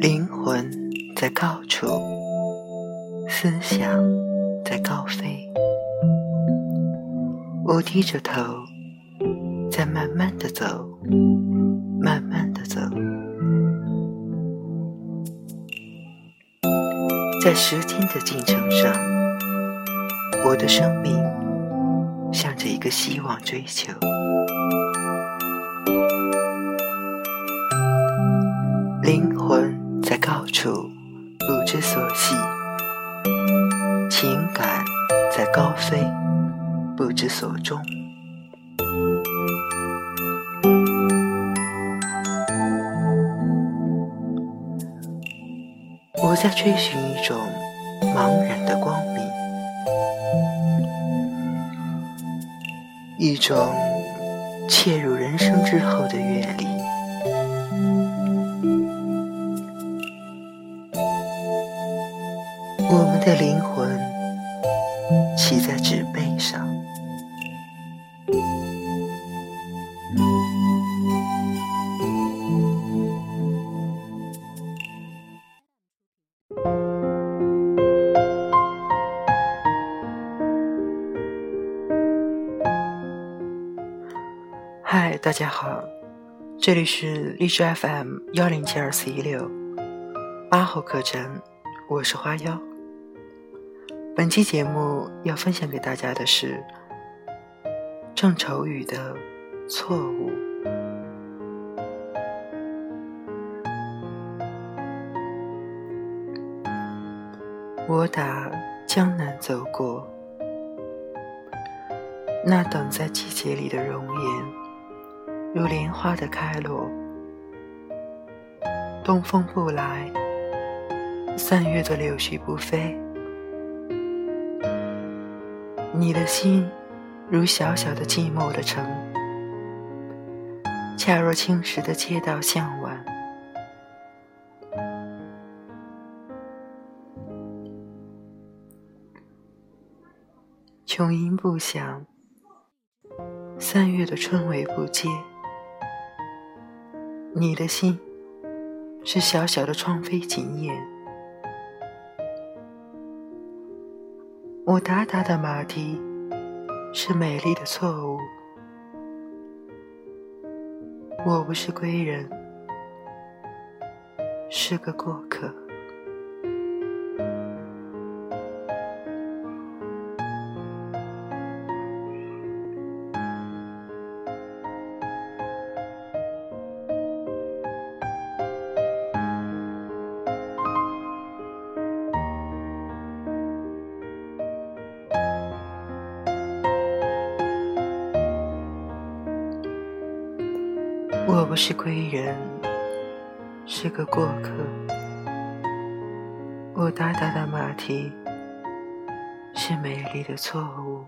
灵魂在高处，思想在高飞。我低着头，在慢慢的走，慢慢的走。在时间的进程上，我的生命向着一个希望追求。灵魂。在高处不知所系，情感在高飞不知所终。在追寻一种茫然的光明，一种切入人生之后的阅历。我们的灵魂骑在纸背上。嗨，大家好，这里是荔枝 FM 幺零七二四一六八号课程，我是花妖。本期节目要分享给大家的是郑愁予的错误。我打江南走过，那等在季节里的容颜，如莲花的开落。东风不来，三月的柳絮不飞。你的心，如小小的寂寞的城，恰若青石的街道向晚。琼音不响，三月的春雷不接。你的心，是小小的窗扉紧掩。我达达的马蹄是美丽的错误。我不是归人，是个过客。我不是归人，是个过客。我打打的马蹄是美丽的错误。